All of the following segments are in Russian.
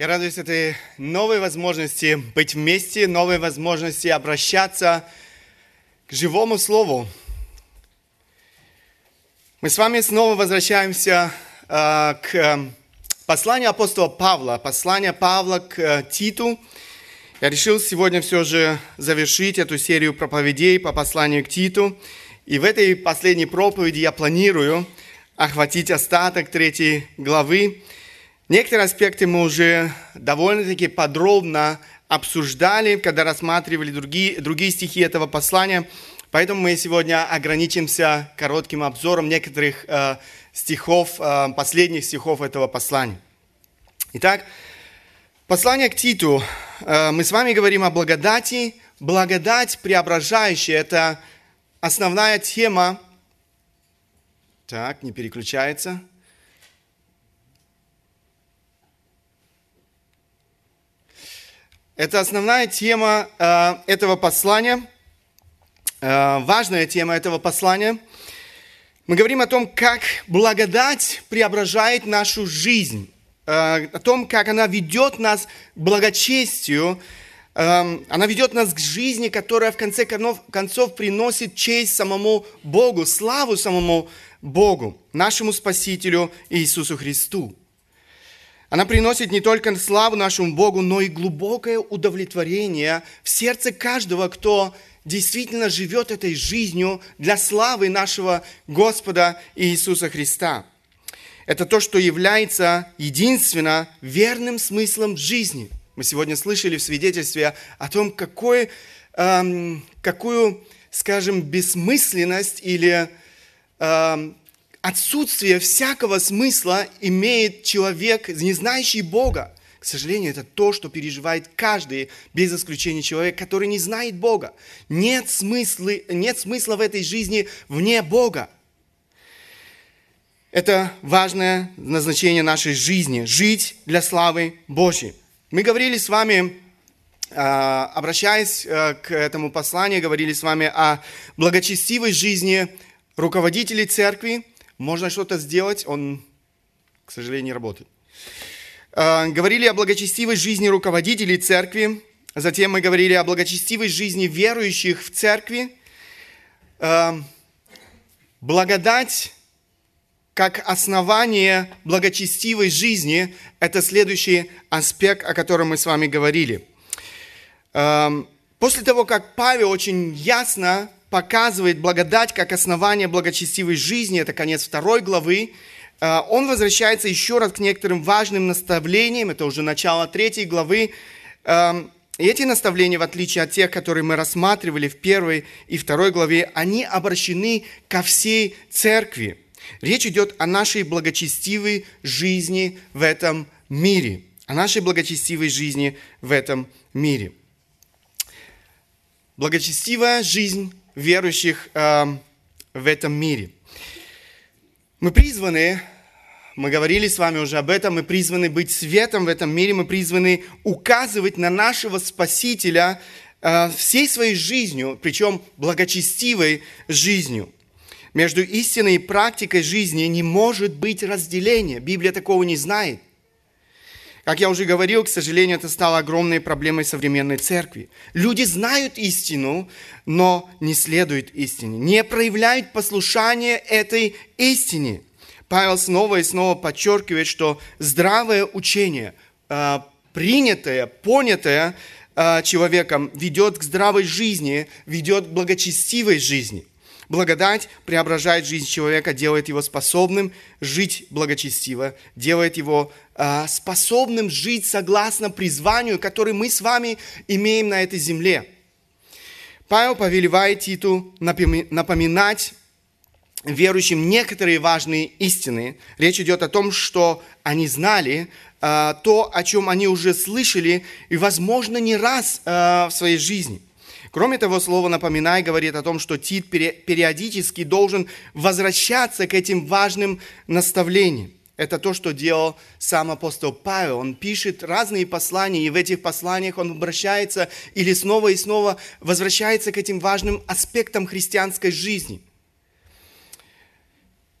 Я радуюсь этой новой возможности быть вместе, новой возможности обращаться к живому слову. Мы с вами снова возвращаемся э, к посланию апостола Павла, послание Павла к э, Титу. Я решил сегодня все же завершить эту серию проповедей по посланию к Титу. И в этой последней проповеди я планирую охватить остаток третьей главы. Некоторые аспекты мы уже довольно-таки подробно обсуждали, когда рассматривали другие, другие стихи этого послания. Поэтому мы сегодня ограничимся коротким обзором некоторых э, стихов, э, последних стихов этого послания. Итак, послание к Титу. Э, мы с вами говорим о благодати. Благодать преображающая – это основная тема. Так, не переключается. Это основная тема э, этого послания, э, важная тема этого послания. Мы говорим о том, как благодать преображает нашу жизнь, э, о том, как она ведет нас к благочестию, Эм, она ведет нас к жизни, которая в конце концов приносит честь самому Богу, славу самому Богу, нашему Спасителю Иисусу Христу. Она приносит не только славу нашему Богу, но и глубокое удовлетворение в сердце каждого, кто действительно живет этой жизнью для славы нашего Господа Иисуса Христа. Это то, что является единственно верным смыслом жизни – мы сегодня слышали в свидетельстве о том, какой, эм, какую, скажем, бессмысленность или эм, отсутствие всякого смысла имеет человек, не знающий Бога. К сожалению, это то, что переживает каждый, без исключения человек, который не знает Бога. Нет смысла, нет смысла в этой жизни вне Бога. Это важное назначение нашей жизни – жить для славы Божьей. Мы говорили с вами, а, обращаясь э, к этому посланию, говорили с вами о благочестивой жизни руководителей церкви. Можно что-то сделать, он, к сожалению, не работает. А, говорили о благочестивой жизни руководителей церкви. Затем мы говорили о благочестивой жизни верующих в церкви. А, благодать как основание благочестивой жизни, это следующий аспект, о котором мы с вами говорили. Эм, после того, как Павел очень ясно показывает благодать как основание благочестивой жизни, это конец второй главы, э, он возвращается еще раз к некоторым важным наставлениям, это уже начало третьей главы, эм, и эти наставления, в отличие от тех, которые мы рассматривали в первой и второй главе, они обращены ко всей церкви. Речь идет о нашей благочестивой жизни в этом мире. О нашей благочестивой жизни в этом мире. Благочестивая жизнь верующих э, в этом мире. Мы призваны, мы говорили с вами уже об этом, мы призваны быть светом в этом мире, мы призваны указывать на нашего Спасителя э, всей своей жизнью, причем благочестивой жизнью. Между истиной и практикой жизни не может быть разделения. Библия такого не знает. Как я уже говорил, к сожалению, это стало огромной проблемой современной церкви. Люди знают истину, но не следуют истине, не проявляют послушание этой истине. Павел снова и снова подчеркивает, что здравое учение, а, принятое, понятое а, человеком, ведет к здравой жизни, ведет к благочестивой жизни – Благодать преображает жизнь человека, делает его способным жить благочестиво, делает его э, способным жить согласно призванию, которое мы с вами имеем на этой земле. Павел повелевает Титу напоминать верующим некоторые важные истины. Речь идет о том, что они знали э, то, о чем они уже слышали, и, возможно, не раз э, в своей жизни. Кроме того, слово «напоминай» говорит о том, что Тит периодически должен возвращаться к этим важным наставлениям. Это то, что делал сам апостол Павел. Он пишет разные послания, и в этих посланиях он обращается или снова и снова возвращается к этим важным аспектам христианской жизни.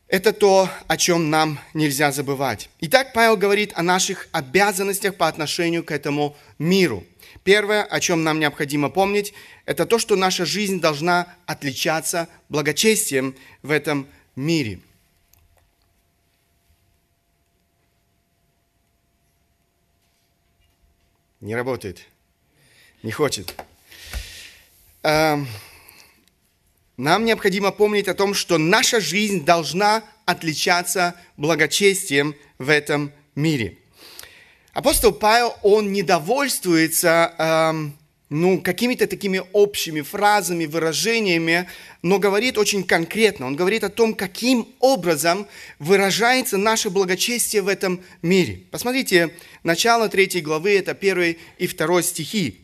Это то, о чем нам нельзя забывать. Итак, Павел говорит о наших обязанностях по отношению к этому миру. Первое, о чем нам необходимо помнить, это то, что наша жизнь должна отличаться благочестием в этом мире. Не работает. Не хочет. Эм, нам необходимо помнить о том, что наша жизнь должна отличаться благочестием в этом мире. Апостол Павел, он не довольствуется эм, ну, какими-то такими общими фразами, выражениями, но говорит очень конкретно. Он говорит о том, каким образом выражается наше благочестие в этом мире. Посмотрите, начало третьей главы, это первый и второй стихи.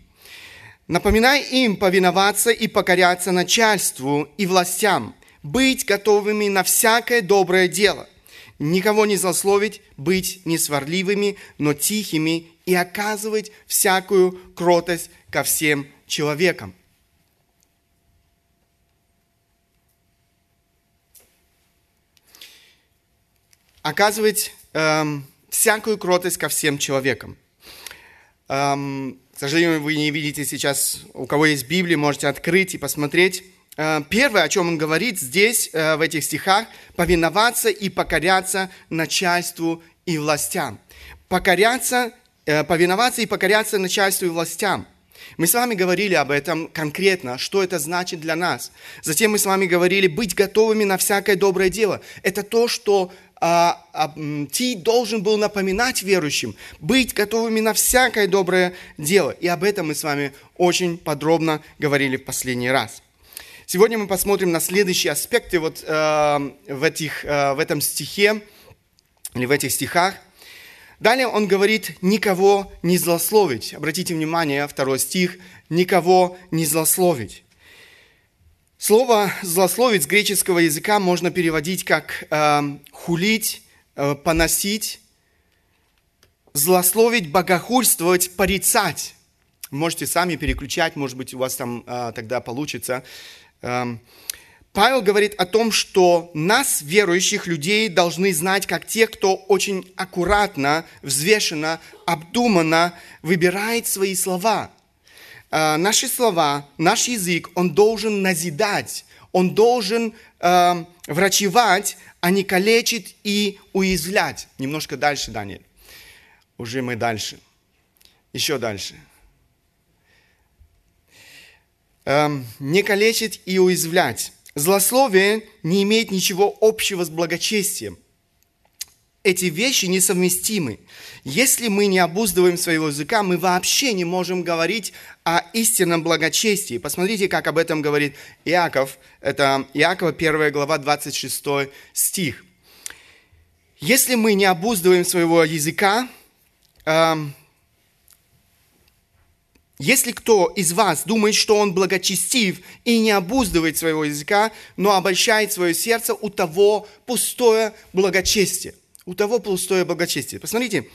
Напоминай им повиноваться и покоряться начальству и властям, быть готовыми на всякое доброе дело, никого не злословить, быть несварливыми, но тихими и оказывать всякую кротость ко всем человекам. Оказывать эм, всякую кротость ко всем человекам. Эм, к сожалению, вы не видите сейчас, у кого есть Библия, можете открыть и посмотреть. Э, первое, о чем он говорит здесь, э, в этих стихах, повиноваться и покоряться начальству и властям. Покоряться, э, повиноваться и покоряться начальству и властям. Мы с вами говорили об этом конкретно, что это значит для нас. Затем мы с вами говорили быть готовыми на всякое доброе дело. Это то, что а, а, ты должен был напоминать верующим, быть готовыми на всякое доброе дело. И об этом мы с вами очень подробно говорили в последний раз. Сегодня мы посмотрим на следующие аспекты вот, э, в, этих, э, в этом стихе, или в этих стихах. Далее он говорит, никого не злословить. Обратите внимание, второй стих, никого не злословить. Слово «злословить» с греческого языка можно переводить как э, «хулить», э, «поносить», «злословить», «богохульствовать», «порицать». Можете сами переключать, может быть, у вас там э, тогда получится. Э, Павел говорит о том, что нас, верующих людей, должны знать как те, кто очень аккуратно, взвешенно, обдуманно выбирает свои слова – э, наши слова, наш язык, он должен назидать, он должен э, врачевать, а не калечить и уязвлять. Немножко дальше, Даниэль. Уже мы дальше. Еще дальше. Эм, не калечить и уязвлять. Злословие не имеет ничего общего с благочестием эти вещи несовместимы. Если мы не обуздываем своего языка, мы вообще не можем говорить о истинном благочестии. Посмотрите, как об этом говорит Иаков. Это Иакова 1 глава 26 стих. Если мы не обуздываем своего языка, э, если кто из вас думает, что он благочестив и не обуздывает своего языка, но обольщает свое сердце, у того пустое благочестие у того пустое благочестие. Посмотрите,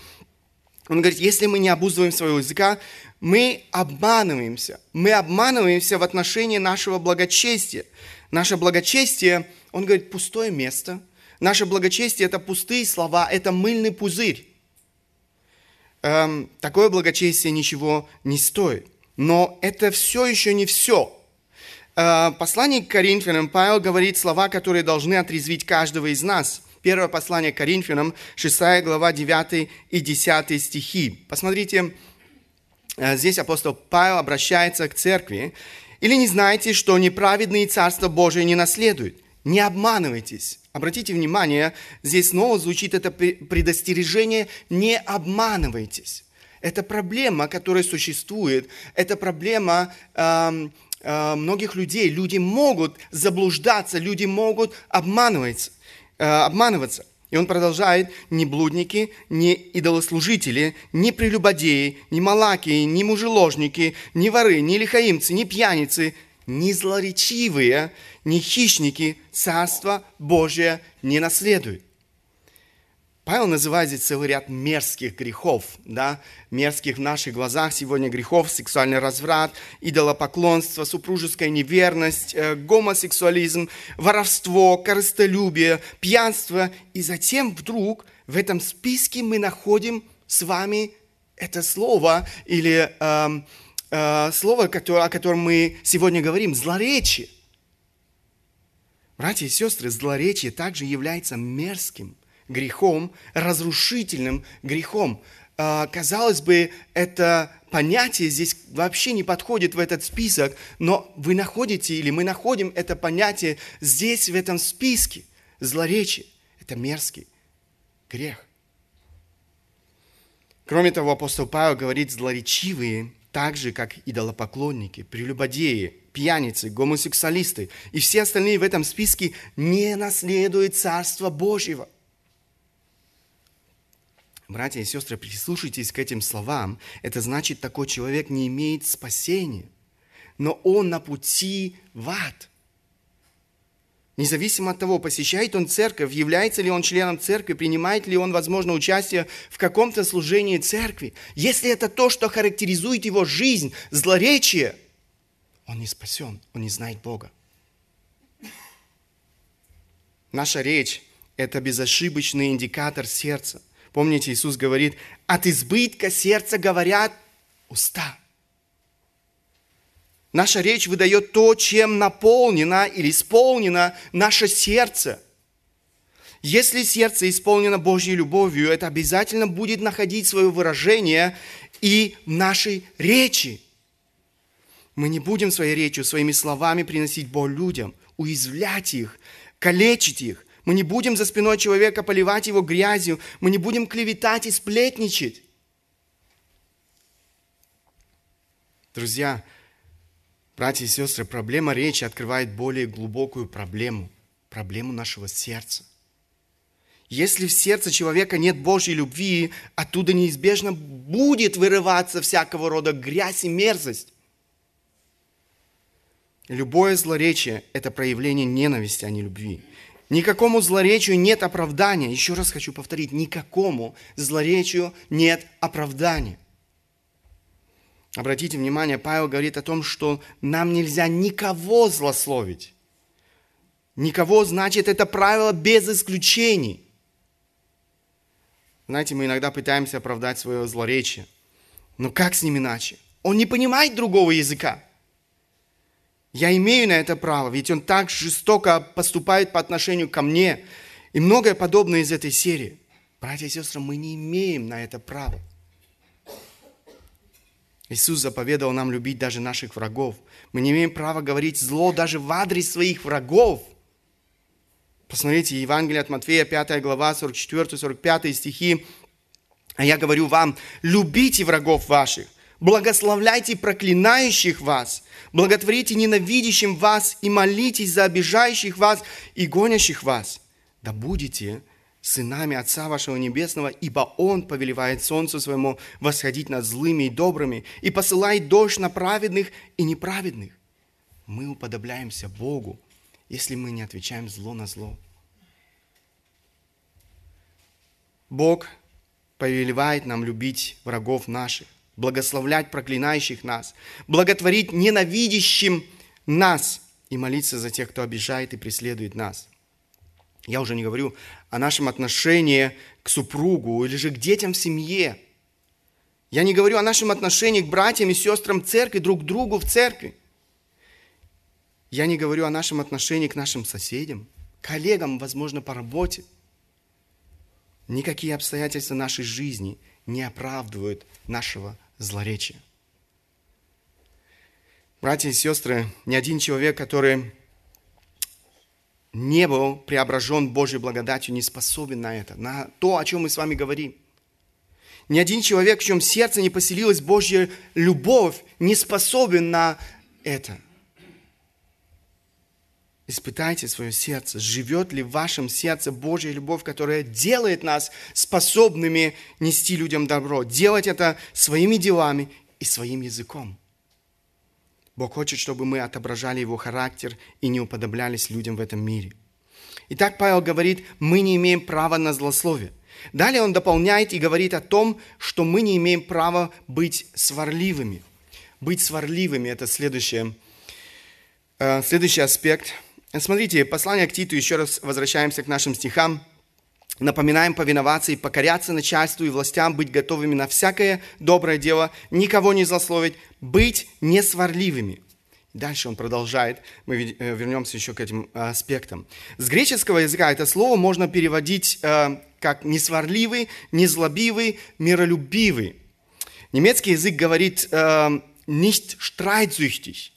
он говорит, если мы не обуздываем своего языка, мы обманываемся. Мы обманываемся в отношении нашего благочестия. Наше благочестие, он говорит, пустое место. Наше благочестие – это пустые слова, это мыльный пузырь. Эм, такое благочестие ничего не стоит. Но это все еще не все. Э, послание к Коринфянам Павел говорит слова, которые должны отрезвить каждого из нас – Первое послание к Коринфянам, 6 глава, 9 и 10 стихи. Посмотрите, э, здесь апостол Павел обращается к церкви. «Или не знаете, что неправедные Царство Божие не наследуют? Не обманывайтесь». Обратите внимание, здесь снова звучит это предостережение «не обманывайтесь». Это проблема, которая существует. Это проблема э, э, многих людей. Люди могут заблуждаться, люди могут обманываться. Э, обманываться. И он продолжает, ни блудники, ни идолослужители, ни прелюбодеи, ни малаки, ни мужеложники, ни воры, ни лихаимцы, ни пьяницы, ни злоречивые, ни хищники Царство Божие не наследуют. Павел называет здесь целый ряд мерзких грехов, да, мерзких в наших глазах сегодня грехов, сексуальный разврат, идолопоклонство, супружеская неверность, э, гомосексуализм, воровство, корыстолюбие, пьянство. И затем вдруг в этом списке мы находим с вами это слово или э, э, слово, о котором мы сегодня говорим, злоречие. Братья и сестры, злоречие также является мерзким грехом, разрушительным грехом. А, казалось бы, это понятие здесь вообще не подходит в этот список, но вы находите или мы находим это понятие здесь, в этом списке. Злоречие – это мерзкий грех. Кроме того, апостол Павел говорит, злоречивые, так же, как идолопоклонники, прелюбодеи, пьяницы, гомосексуалисты и все остальные в этом списке не наследуют Царство Божьего – Братья и сестры, прислушайтесь к этим словам. Это значит, такой человек не имеет спасения, но он на пути в ад. Независимо от того, посещает он церковь, является ли он членом церкви, принимает ли он, возможно, участие в каком-то служении церкви. Если это то, что характеризует его жизнь, злоречие, он не спасен, он не знает Бога. Наша речь – это безошибочный индикатор сердца. Помните, Иисус говорит, от избытка сердца говорят уста. Наша речь выдает то, чем наполнено или исполнено наше сердце. Если сердце исполнено Божьей любовью, это обязательно будет находить свое выражение и в нашей речи. Мы не будем своей речью, своими словами приносить боль людям, уязвлять их, калечить их, мы не будем за спиной человека поливать его грязью. Мы не будем клеветать и сплетничать. Друзья, братья и сестры, проблема речи открывает более глубокую проблему. Проблему нашего сердца. Если в сердце человека нет Божьей любви, оттуда неизбежно будет вырываться всякого рода грязь и мерзость. Любое злоречие – это проявление ненависти, а не любви. Никакому злоречию нет оправдания. Еще раз хочу повторить, никакому злоречию нет оправдания. Обратите внимание, Павел говорит о том, что нам нельзя никого злословить. Никого, значит, это правило без исключений. Знаете, мы иногда пытаемся оправдать свое злоречие. Но как с ним иначе? Он не понимает другого языка. Я имею на это право, ведь он так жестоко поступает по отношению ко мне. И многое подобное из этой серии. Братья и сестры, мы не имеем на это права. Иисус заповедовал нам любить даже наших врагов. Мы не имеем права говорить зло даже в адрес своих врагов. Посмотрите, Евангелие от Матфея, 5 глава, 44-45 стихи. А я говорю вам, любите врагов ваших, благословляйте проклинающих вас, благотворите ненавидящим вас и молитесь за обижающих вас и гонящих вас. Да будете сынами Отца вашего Небесного, ибо Он повелевает солнцу своему восходить над злыми и добрыми и посылает дождь на праведных и неправедных. Мы уподобляемся Богу, если мы не отвечаем зло на зло. Бог повелевает нам любить врагов наших благословлять проклинающих нас, благотворить ненавидящим нас и молиться за тех, кто обижает и преследует нас. Я уже не говорю о нашем отношении к супругу или же к детям в семье. Я не говорю о нашем отношении к братьям и сестрам церкви, друг к другу в церкви. Я не говорю о нашем отношении к нашим соседям, коллегам, возможно, по работе. Никакие обстоятельства нашей жизни не оправдывают нашего злоречия. Братья и сестры, ни один человек, который не был преображен Божьей благодатью, не способен на это, на то, о чем мы с вами говорим. Ни один человек, в чем сердце не поселилась Божья любовь, не способен на это – Испытайте свое сердце, живет ли в вашем сердце Божья любовь, которая делает нас способными нести людям добро, делать это своими делами и своим языком. Бог хочет, чтобы мы отображали Его характер и не уподоблялись людям в этом мире. Итак, Павел говорит, мы не имеем права на злословие. Далее он дополняет и говорит о том, что мы не имеем права быть сварливыми. Быть сварливыми – это следующее, э, следующий аспект. Смотрите, послание к Титу, еще раз возвращаемся к нашим стихам. Напоминаем повиноваться и покоряться начальству и властям, быть готовыми на всякое доброе дело, никого не злословить, быть несварливыми. Дальше он продолжает, мы э, вернемся еще к этим э, аспектам. С греческого языка это слово можно переводить э, как несварливый, незлобивый, миролюбивый. Немецкий язык говорит nicht streitsüchtig.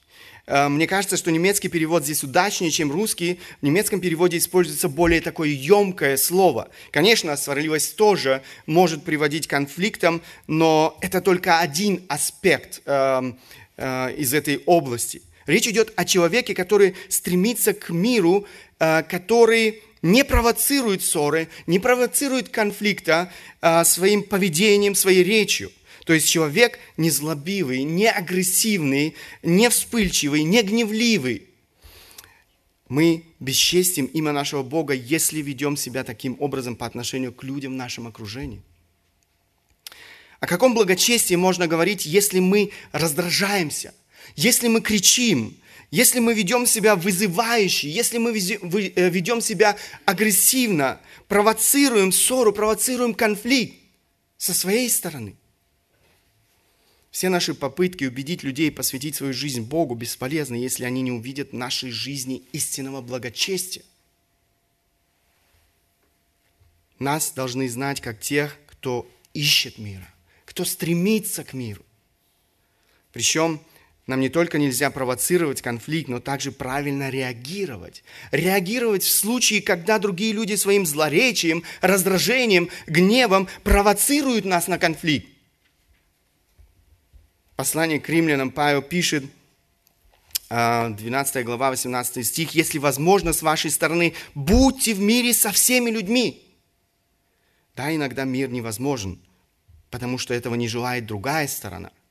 Мне кажется, что немецкий перевод здесь удачнее, чем русский. В немецком переводе используется более такое емкое слово. Конечно, сварливость тоже может приводить к конфликтам, но это только один аспект э, э, из этой области. Речь идет о человеке, который стремится к миру, э, который не провоцирует ссоры, не провоцирует конфликта а, своим поведением, своей речью. То есть человек не злобивый, не агрессивный, не вспыльчивый, не гневливый. Мы бесчестим имя нашего Бога, если ведем себя таким образом по отношению к людям в нашем окружении. О каком благочестии можно говорить, если мы раздражаемся, если мы кричим, если мы ведем себя вызывающе, если мы э, ведем себя агрессивно, провоцируем ссору, провоцируем конфликт со своей стороны. Все наши попытки убедить людей посвятить свою жизнь Богу бесполезны, если они не увидят в нашей жизни истинного благочестия. Нас должны знать как тех, кто ищет мира, кто стремится к миру. Причем нам не только нельзя провоцировать конфликт, но также правильно реагировать. Реагировать в случае, когда другие люди своим злоречием, раздражением, гневом провоцируют нас на конфликт. Послание к римлянам Павел пишет, 12 а, глава, 18 стих, «Если возможно, с вашей стороны, будьте в мире со всеми людьми». Да, иногда мир невозможен, потому что этого не желает другая сторона –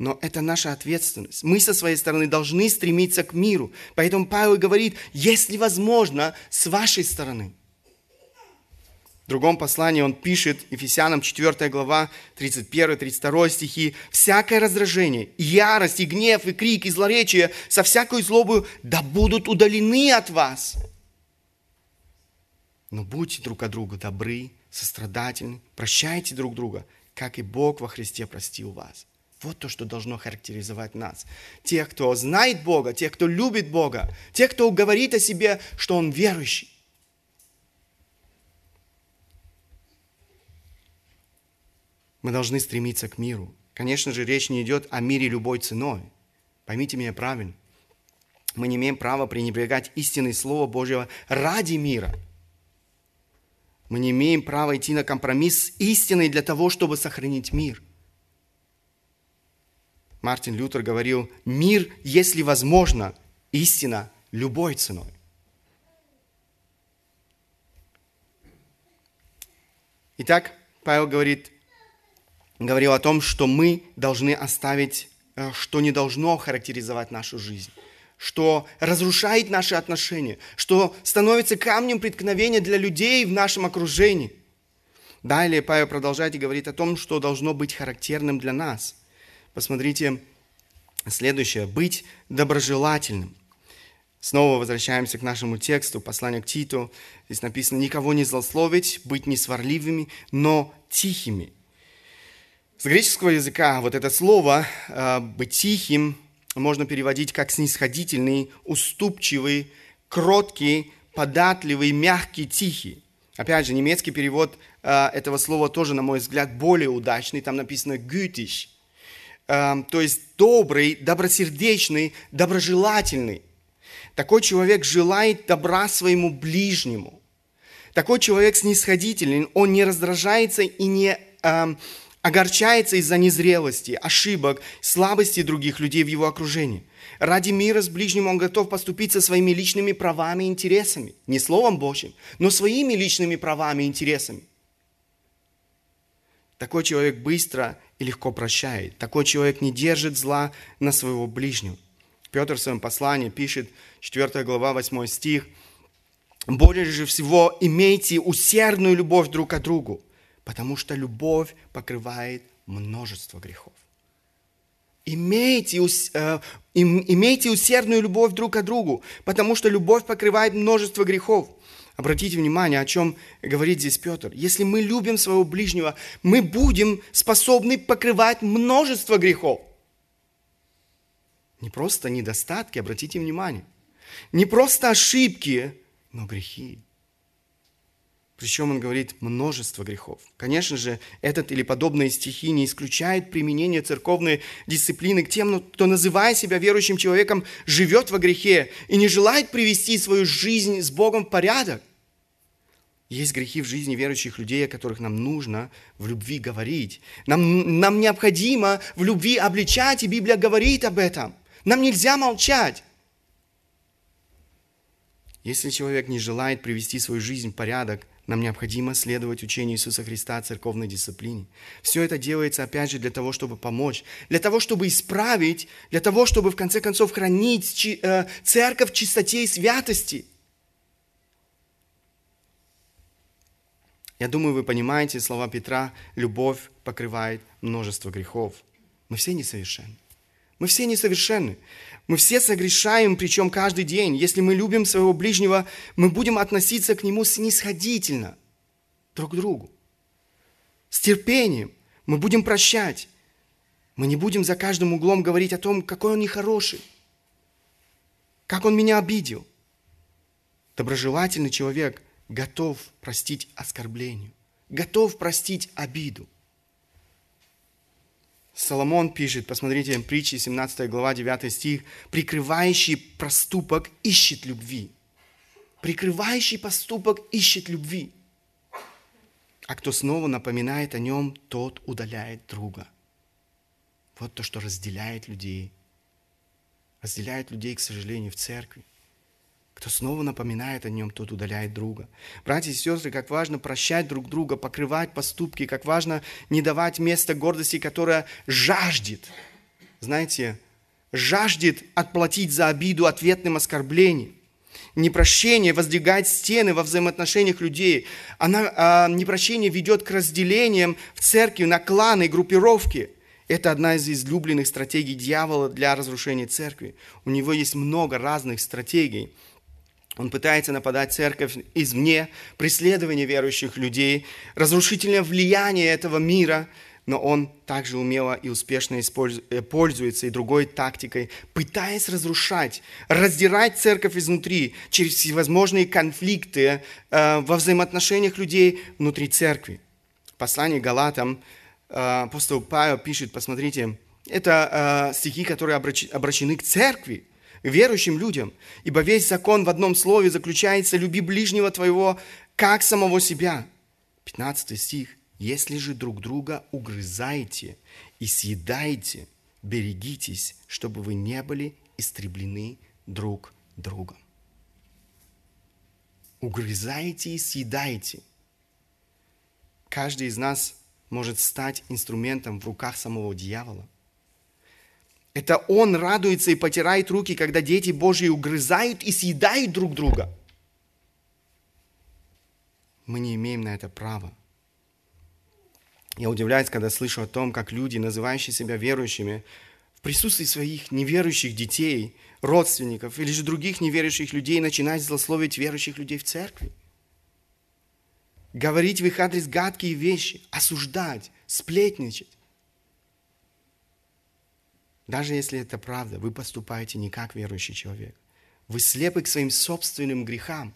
но это наша ответственность. Мы со своей стороны должны стремиться к миру. Поэтому Павел говорит, если возможно, с вашей стороны. Другом послании он пишет, Ефесянам 4 глава, 31-32 стихи, «Всякое раздражение, ярость, и гнев, и крик, и злоречие со всякой злобою да будут удалены от вас. Но будьте друг от друга добры, сострадательны, прощайте друг друга, как и Бог во Христе простил вас». Вот то, что должно характеризовать нас. Тех, кто знает Бога, тех, кто любит Бога, тех, кто говорит о себе, что он верующий. Мы должны стремиться к миру. Конечно же, речь не идет о мире любой ценой. Поймите меня правильно. Мы не имеем права пренебрегать истинное Слово Божьего ради мира. Мы не имеем права идти на компромисс с истиной для того, чтобы сохранить мир – Мартин Лютер говорил, мир, если возможно, истина любой ценой. Итак, Павел говорит, говорил о том, что мы должны оставить, э, что не должно характеризовать нашу жизнь, что разрушает наши отношения, что становится камнем преткновения для людей в нашем окружении. Далее Павел продолжает и говорит о том, что должно быть характерным для нас – Посмотрите следующее. Быть доброжелательным. Снова возвращаемся к нашему тексту, посланию к Титу. Здесь написано, никого не злословить, быть не сварливыми, но тихими. С греческого языка вот это слово э, «быть тихим» можно переводить как снисходительный, уступчивый, кроткий, податливый, мягкий, тихий. Опять же, немецкий перевод э, этого слова тоже, на мой взгляд, более удачный. Там написано «gütig», Эм, то есть добрый, добросердечный, доброжелательный. Такой человек желает добра своему ближнему. Такой человек снисходительный, он не раздражается и не э, огорчается из-за незрелости, ошибок, слабости других людей в его окружении. Ради мира с ближним он готов поступить со своими личными правами и интересами. Не словом Божьим, но своими личными правами и интересами. Такой человек быстро и легко прощает. Такой человек не держит зла на своего ближнего. Петр в своем послании пишет, 4 глава, 8 стих, более же всего имейте усердную любовь друг к другу, потому что любовь покрывает множество грехов. Имейте, э, имейте усердную любовь друг к другу, потому что любовь покрывает множество грехов. Обратите внимание, о чем говорит здесь Петр. Если мы любим своего ближнего, мы будем способны покрывать множество грехов. Не просто недостатки, обратите внимание. Не просто ошибки, но грехи. Причем он говорит множество грехов. Конечно же, этот или подобные стихи не исключают применение церковной дисциплины к тем, кто, называя себя верующим человеком, живет во грехе и не желает привести свою жизнь с Богом в порядок. Есть грехи в жизни верующих людей, о которых нам нужно в любви говорить. Нам, нам необходимо в любви обличать, и Библия говорит об этом. Нам нельзя молчать. Если человек не желает привести свою жизнь в порядок, нам необходимо следовать учению Иисуса Христа о церковной дисциплине. Все это делается, опять же, для того, чтобы помочь, для того, чтобы исправить, для того, чтобы, в конце концов, хранить э, церковь в чистоте и святости. Я думаю, вы понимаете слова Петра, любовь покрывает множество грехов. Мы все несовершенны. Мы все несовершенны. Мы все согрешаем, причем каждый день. Если мы любим своего ближнего, мы будем относиться к нему снисходительно друг к другу. С терпением. Мы будем прощать. Мы не будем за каждым углом говорить о том, какой он нехороший, как он меня обидел. Доброжелательный человек готов простить оскорблению, готов простить обиду. Соломон пишет, посмотрите, притчи, 17 глава, 9 стих, «Прикрывающий проступок ищет любви». Прикрывающий поступок ищет любви. А кто снова напоминает о нем, тот удаляет друга. Вот то, что разделяет людей. Разделяет людей, к сожалению, в церкви. Кто снова напоминает о нем, тот удаляет друга. Братья и сестры, как важно прощать друг друга, покрывать поступки, как важно не давать место гордости, которая жаждет, знаете, жаждет отплатить за обиду ответным оскорблением. Непрощение воздвигает стены во взаимоотношениях людей. Она, а, непрощение ведет к разделениям в церкви на кланы группировки. Это одна из излюбленных стратегий дьявола для разрушения церкви. У него есть много разных стратегий. Он пытается нападать церковь извне, преследование верующих людей, разрушительное влияние этого мира, но он также умело и успешно э, пользуется и другой тактикой, пытаясь разрушать, раздирать церковь изнутри через всевозможные конфликты э, во взаимоотношениях людей внутри церкви. В послании Галатам э, апостол Павел пишет, посмотрите, это стихи, которые обращены к церкви, верующим людям. Ибо весь закон в одном слове заключается «люби ближнего твоего, как самого себя». 15 стих. «Если же друг друга угрызаете и съедаете, берегитесь, чтобы вы не были истреблены друг другом». Угрызаете и съедаете. Каждый из нас может стать инструментом в руках самого дьявола – это он радуется и потирает руки, когда дети Божьи угрызают и съедают друг друга. Мы не имеем на это права. Я удивляюсь, когда слышу о том, как люди, называющие себя верующими, в присутствии своих неверующих детей, родственников или же других неверующих людей начинают злословить верующих людей в церкви. Говорить в их адрес гадкие вещи, осуждать, сплетничать. Даже если это правда, вы поступаете не как верующий человек. Вы слепы к своим собственным грехам.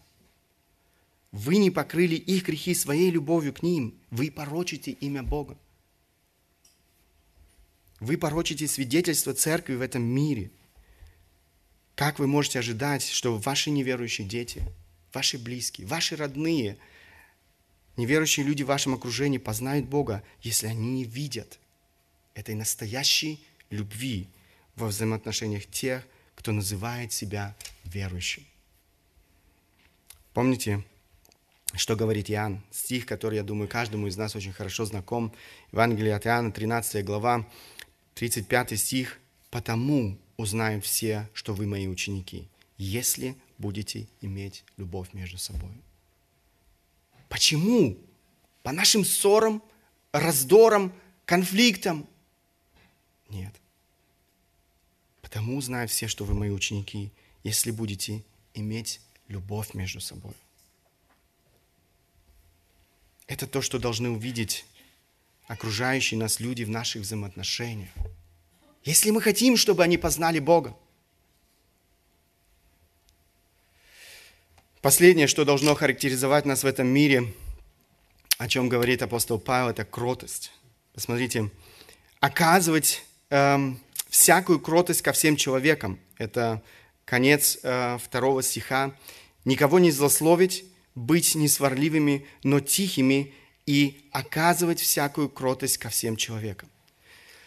Вы не покрыли их грехи своей любовью к ним. Вы порочите имя Бога. Вы порочите свидетельство церкви в этом мире. Как вы можете ожидать, что ваши неверующие дети, ваши близкие, ваши родные, неверующие люди в вашем окружении познают Бога, если они не видят этой настоящей любви во взаимоотношениях тех, кто называет себя верующим. Помните, что говорит Иоанн? Стих, который, я думаю, каждому из нас очень хорошо знаком. Евангелие от Иоанна, 13 глава, 35 стих. «Потому узнаем все, что вы мои ученики, если будете иметь любовь между собой. Почему? По нашим ссорам, раздорам, конфликтам? Нет. Потому знают все, что вы мои ученики, если будете иметь любовь между собой. Это то, что должны увидеть окружающие нас люди в наших взаимоотношениях. Если мы хотим, чтобы они познали Бога. Последнее, что должно характеризовать нас в этом мире, о чем говорит апостол Павел, это кротость. Посмотрите, оказывать эм, всякую кротость ко всем человекам. Это конец э, второго стиха. Никого не злословить, быть несварливыми, но тихими и оказывать всякую кротость ко всем человекам.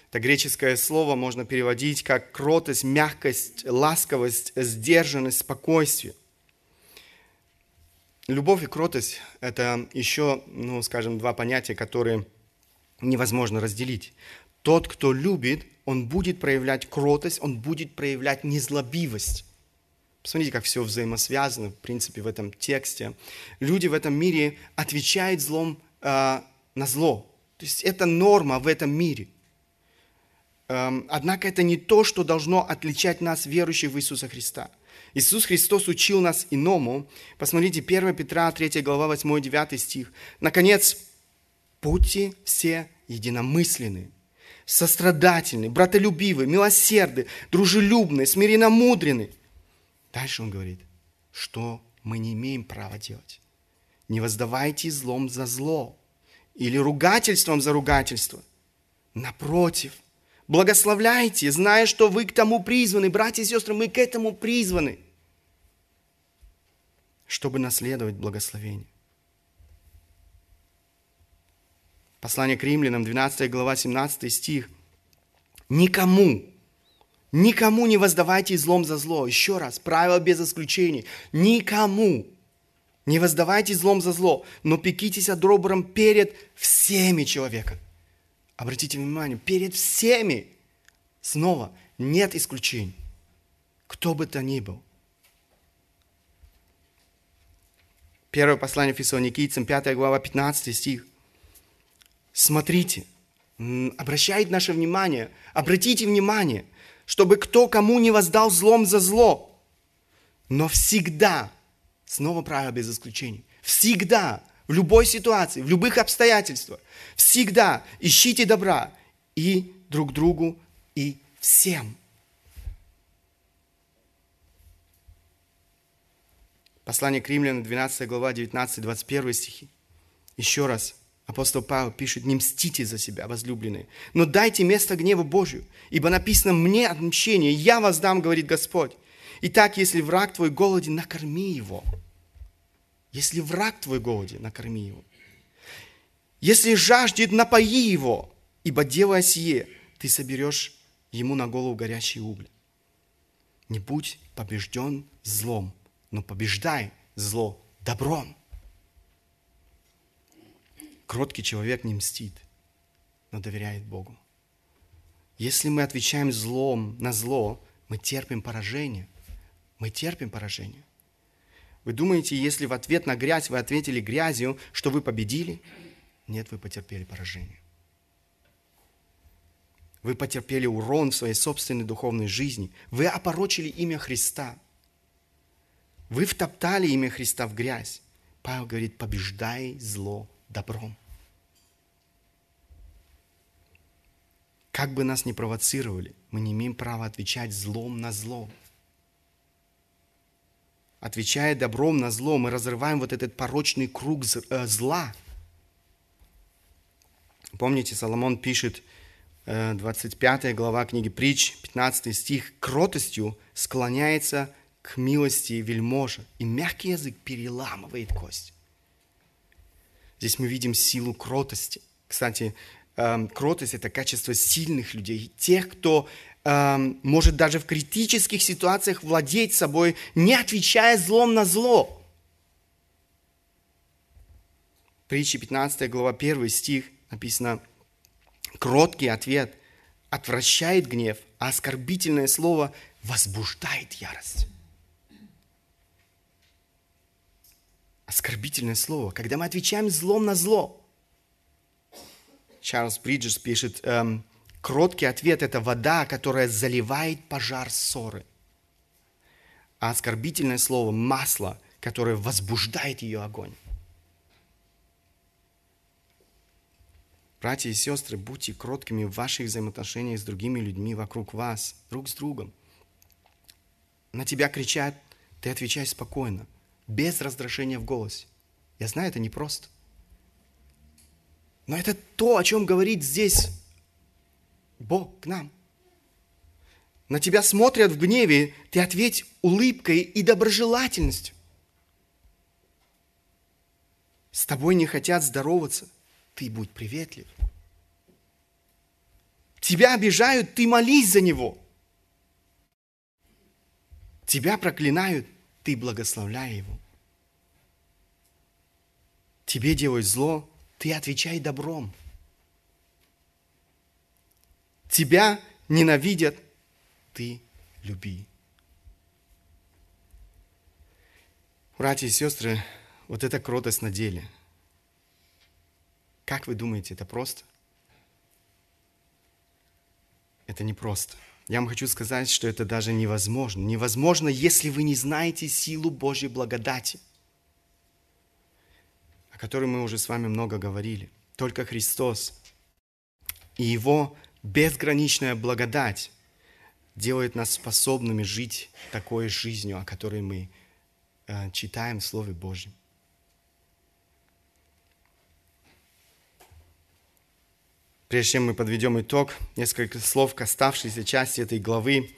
Это греческое слово можно переводить как кротость, мягкость, ласковость, сдержанность, спокойствие. Любовь и кротость – это еще, ну, скажем, два понятия, которые невозможно разделить. Тот, кто любит, он будет проявлять кротость, он будет проявлять незлобивость. Посмотрите, как все взаимосвязано, в принципе, в этом тексте. Люди в этом мире отвечают злом э, на зло. То есть это норма в этом мире. Эм, однако это не то, что должно отличать нас, верующих в Иисуса Христа. Иисус Христос учил нас иному. Посмотрите, 1 Петра, 3 глава, 8-9 стих. Наконец, будьте все единомысленны, сострадательны, братолюбивы, милосерды, дружелюбны, смиренномудрены. Дальше он говорит, что мы не имеем права делать. Не воздавайте злом за зло или ругательством за ругательство. Напротив, благословляйте, зная, что вы к тому призваны. Братья и сестры, мы к этому призваны, чтобы наследовать благословение. Послание к римлянам, 12 глава, 17 стих. Никому, никому не воздавайте злом за зло. Еще раз, правило без исключений. Никому не воздавайте злом за зло, но пекитесь о добром перед всеми человеками. Обратите внимание, перед всеми. Снова, нет исключений. Кто бы то ни был. Первое послание Фессалоникийцам, 5 глава, 15 стих. Смотрите, обращает наше внимание, обратите внимание, чтобы кто кому не воздал злом за зло, но всегда, снова правило без исключений, всегда в любой ситуации, в любых обстоятельствах. Всегда ищите добра и друг другу, и всем. Послание к римлянам, 12 глава, 19-21 стихи. Еще раз, апостол Павел пишет, не мстите за себя, возлюбленные, но дайте место гневу Божию, ибо написано, мне отмщение, я вас дам, говорит Господь. Итак, если враг твой голоден, накорми его – если враг твой голоден, накорми его. Если жаждет, напои его, ибо делая сие, ты соберешь ему на голову горячие угли. Не будь побежден злом, но побеждай зло добром. Кроткий человек не мстит, но доверяет Богу. Если мы отвечаем злом на зло, мы терпим поражение. Мы терпим поражение. Вы думаете, если в ответ на грязь вы ответили грязью, что вы победили? Нет, вы потерпели поражение. Вы потерпели урон в своей собственной духовной жизни. Вы опорочили имя Христа. Вы втоптали имя Христа в грязь. Павел говорит, побеждай зло добром. Как бы нас ни провоцировали, мы не имеем права отвечать злом на зло. Отвечая добром на зло, мы разрываем вот этот порочный круг э, зла. Помните, Соломон пишет, 25 э, глава книги Притч, 15 стих, «Кротостью склоняется к милости вельможа, и мягкий язык переламывает кость». Здесь мы видим силу кротости. Кстати, эм, кротость – это качество сильных людей, тех, кто может даже в критических ситуациях владеть собой, не отвечая злом на зло. Притча 15 глава 1 стих написано, кроткий ответ отвращает гнев, а оскорбительное слово возбуждает ярость. Оскорбительное слово. Когда мы отвечаем злом на зло. Чарльз Бриджес пишет, эм, кроткий ответ – это вода, которая заливает пожар ссоры. А оскорбительное слово – масло, которое возбуждает ее огонь. Братья и сестры, будьте кроткими в ваших взаимоотношениях с другими людьми вокруг вас, друг с другом. На тебя кричат, ты отвечай спокойно, без раздражения в голосе. Я знаю, это непросто. Но это то, о чем говорит здесь Бог к нам. На тебя смотрят в гневе, ты ответь улыбкой и доброжелательностью. С тобой не хотят здороваться, ты будь приветлив. Тебя обижают, ты молись за него. Тебя проклинают, ты благословляй его. Тебе делают зло, ты отвечай добром. Тебя ненавидят, ты люби. Братья и сестры, вот эта кротость на деле – как вы думаете, это просто? Это не просто. Я вам хочу сказать, что это даже невозможно. Невозможно, если вы не знаете силу Божьей благодати, о которой мы уже с вами много говорили. Только Христос и Его безграничная благодать делает нас способными жить такой жизнью, о которой мы э, читаем в Слове Божьем. Прежде чем мы подведем итог, несколько слов к оставшейся части этой главы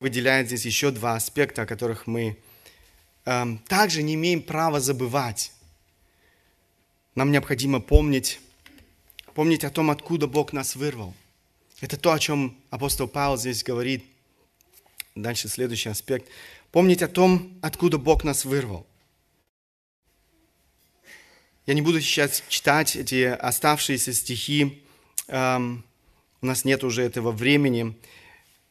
выделяет здесь еще два аспекта, о которых мы э, также не имеем права забывать. Нам необходимо помнить, помнить о том, откуда Бог нас вырвал. Это то, о чем апостол Павел здесь говорит. Дальше следующий аспект. Помнить о том, откуда Бог нас вырвал. Я не буду сейчас читать эти оставшиеся стихи, эм, у нас нет уже этого времени.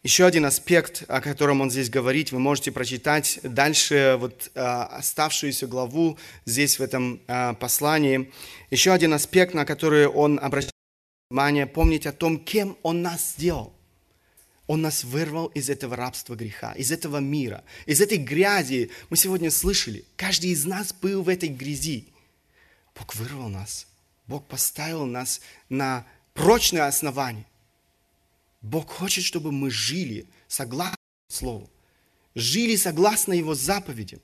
Еще один аспект, о котором он здесь говорит, вы можете прочитать дальше вот э, оставшуюся главу здесь в этом э, послании. Еще один аспект, на который он обращает внимание, помнить о том, кем он нас сделал. Он нас вырвал из этого рабства греха, из этого мира, из этой грязи. Мы сегодня слышали, каждый из нас был в этой грязи. Бог вырвал нас. Бог поставил нас на прочное основание. Бог хочет, чтобы мы жили согласно Слову, жили согласно Его заповедям.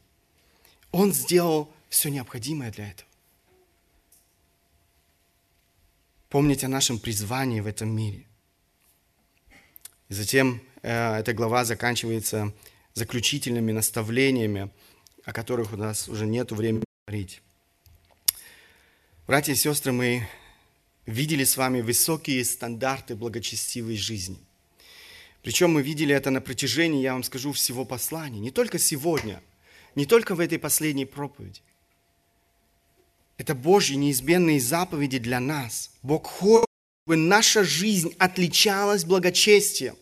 Он сделал все необходимое для этого. Помнить о нашем призвании в этом мире. И затем э, эта глава заканчивается заключительными наставлениями, о которых у нас уже нет времени говорить. Братья и сестры, мы видели с вами высокие стандарты благочестивой жизни. Причем мы видели это на протяжении, я вам скажу, всего послания. Не только сегодня, не только в этой последней проповеди. Это Божьи неизменные заповеди для нас. Бог хочет, чтобы наша жизнь отличалась благочестием.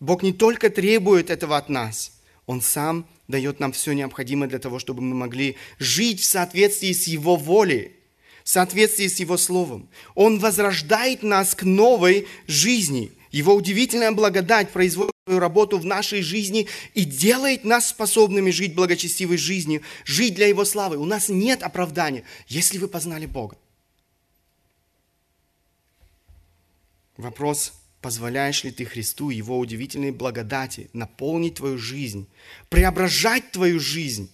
Бог не только требует этого от нас, Он сам дает нам все необходимое для того, чтобы мы могли жить в соответствии с Его волей, в соответствии с Его Словом. Он возрождает нас к новой жизни. Его удивительная благодать производит свою работу в нашей жизни и делает нас способными жить благочестивой жизнью, жить для Его славы. У нас нет оправдания, если вы познали Бога. Вопрос Позволяешь ли ты Христу, Его удивительной благодати, наполнить твою жизнь, преображать твою жизнь?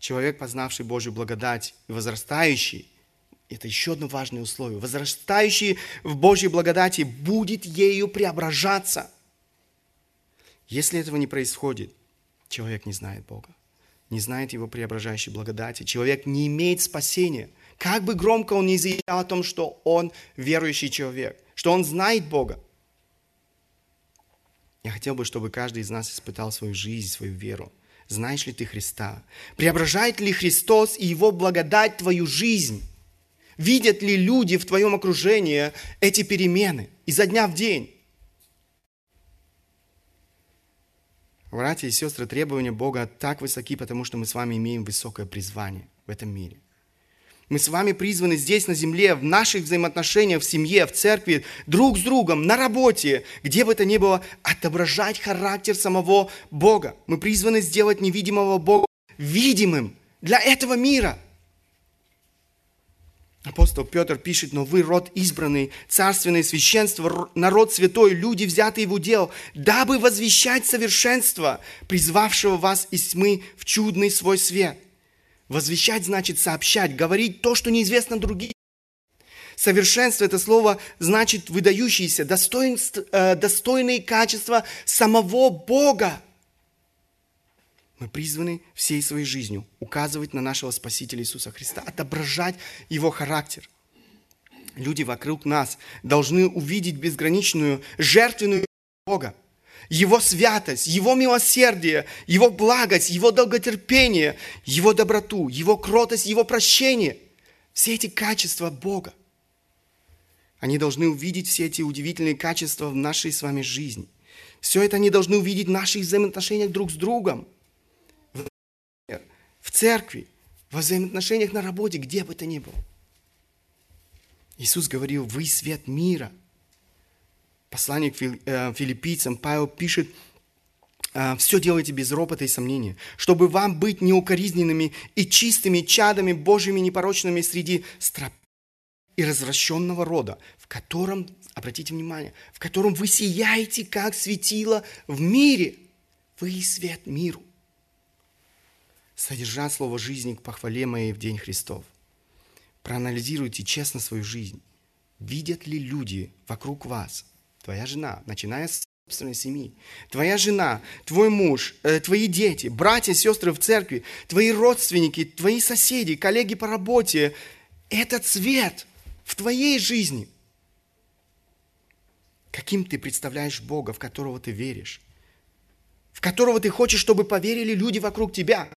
Человек, познавший Божью благодать и возрастающий, это еще одно важное условие, возрастающий в Божьей благодати будет ею преображаться. Если этого не происходит, человек не знает Бога, не знает Его преображающей благодати. Человек не имеет спасения. Как бы громко он ни заявлял о том, что он верующий человек что он знает Бога. Я хотел бы, чтобы каждый из нас испытал свою жизнь, свою веру. Знаешь ли ты Христа? Преображает ли Христос и Его благодать твою жизнь? Видят ли люди в твоем окружении эти перемены изо дня в день? Братья и сестры, требования Бога так высоки, потому что мы с вами имеем высокое призвание в этом мире. Мы с вами призваны здесь, на земле, в наших взаимоотношениях, в семье, в церкви, друг с другом, на работе, где бы то ни было, отображать характер самого Бога. Мы призваны сделать невидимого Бога видимым для этого мира – Апостол Петр пишет, но вы род избранный, царственное священство, народ святой, люди, взятые в удел, дабы возвещать совершенство, призвавшего вас из тьмы в чудный свой свет. Возвещать значит сообщать, говорить то, что неизвестно другим. Совершенство – это слово значит выдающиеся, э, достойные качества самого Бога. Мы призваны всей своей жизнью указывать на нашего Спасителя Иисуса Христа, отображать Его характер. Люди вокруг нас должны увидеть безграничную жертвенную Бога, Его святость, Его милосердие, Его благость, Его долготерпение, Его доброту, Его кротость, Его прощение. Все эти качества Бога. Они должны увидеть все эти удивительные качества в нашей с вами жизни. Все это они должны увидеть в наших взаимоотношениях друг с другом – в церкви, во взаимоотношениях на работе, где бы то ни было. Иисус говорил, вы свет мира. Послание к э, филиппийцам Павел пишет, «Э, все делайте без ропота и сомнения, чтобы вам быть неукоризненными и чистыми чадами Божьими непорочными среди строп и развращенного рода, в котором, обратите внимание, в котором вы сияете, как светило в мире. Вы свет миру содержать слово жизни к похвале моей в день Христов. Проанализируйте честно свою жизнь. Видят ли люди вокруг вас, твоя жена, начиная с собственной семьи, твоя жена, твой муж, э, твои дети, братья, сестры в церкви, твои родственники, твои соседи, коллеги по работе, этот цвет в твоей жизни. Каким ты представляешь Бога, в которого ты веришь? В которого ты хочешь, чтобы поверили люди вокруг тебя?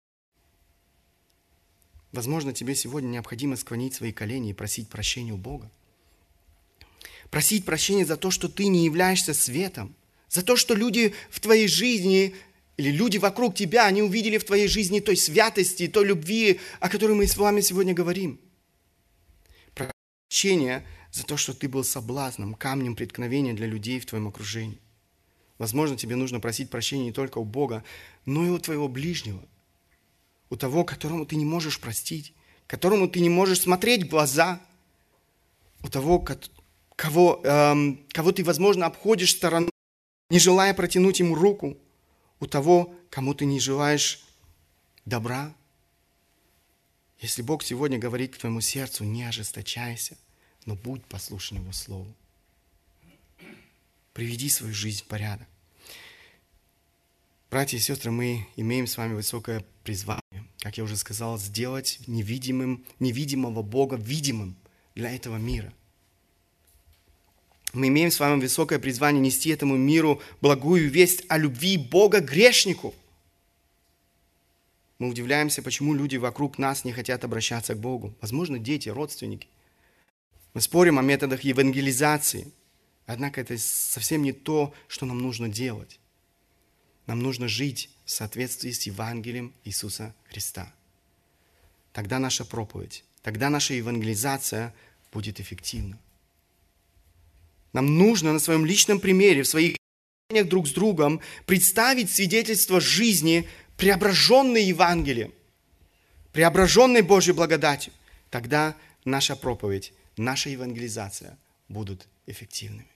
Возможно, тебе сегодня необходимо склонить свои колени и просить прощения у Бога. Просить прощения за то, что ты не являешься светом, за то, что люди в твоей жизни или люди вокруг тебя, они увидели в твоей жизни той святости, той любви, о которой мы с вами сегодня говорим. Прощение за то, что ты был соблазном, камнем преткновения для людей в твоем окружении. Возможно, тебе нужно просить прощения не только у Бога, но и у твоего ближнего – у того, которому ты не можешь простить, которому ты не можешь смотреть в глаза, у того, кого, эм, кого ты, возможно, обходишь стороной, не желая протянуть ему руку, у того, кому ты не желаешь добра. Если Бог сегодня говорит к твоему сердцу, не ожесточайся, но будь послушен Его Слову. Приведи свою жизнь в порядок. Братья и сестры, мы имеем с вами высокое призвание, как я уже сказал, сделать невидимым, невидимого Бога видимым для этого мира. Мы имеем с вами высокое призвание нести этому миру благую весть о любви Бога грешнику. Мы удивляемся, почему люди вокруг нас не хотят обращаться к Богу. Возможно, дети, родственники. Мы спорим о методах евангелизации. Однако это совсем не то, что нам нужно делать. Нам нужно жить в соответствии с Евангелием Иисуса Христа. Тогда наша проповедь, тогда наша евангелизация будет эффективна. Нам нужно на своем личном примере, в своих отношениях друг с другом представить свидетельство жизни, преображенной Евангелием, преображенной Божьей благодатью. Тогда наша проповедь, наша евангелизация будут эффективными.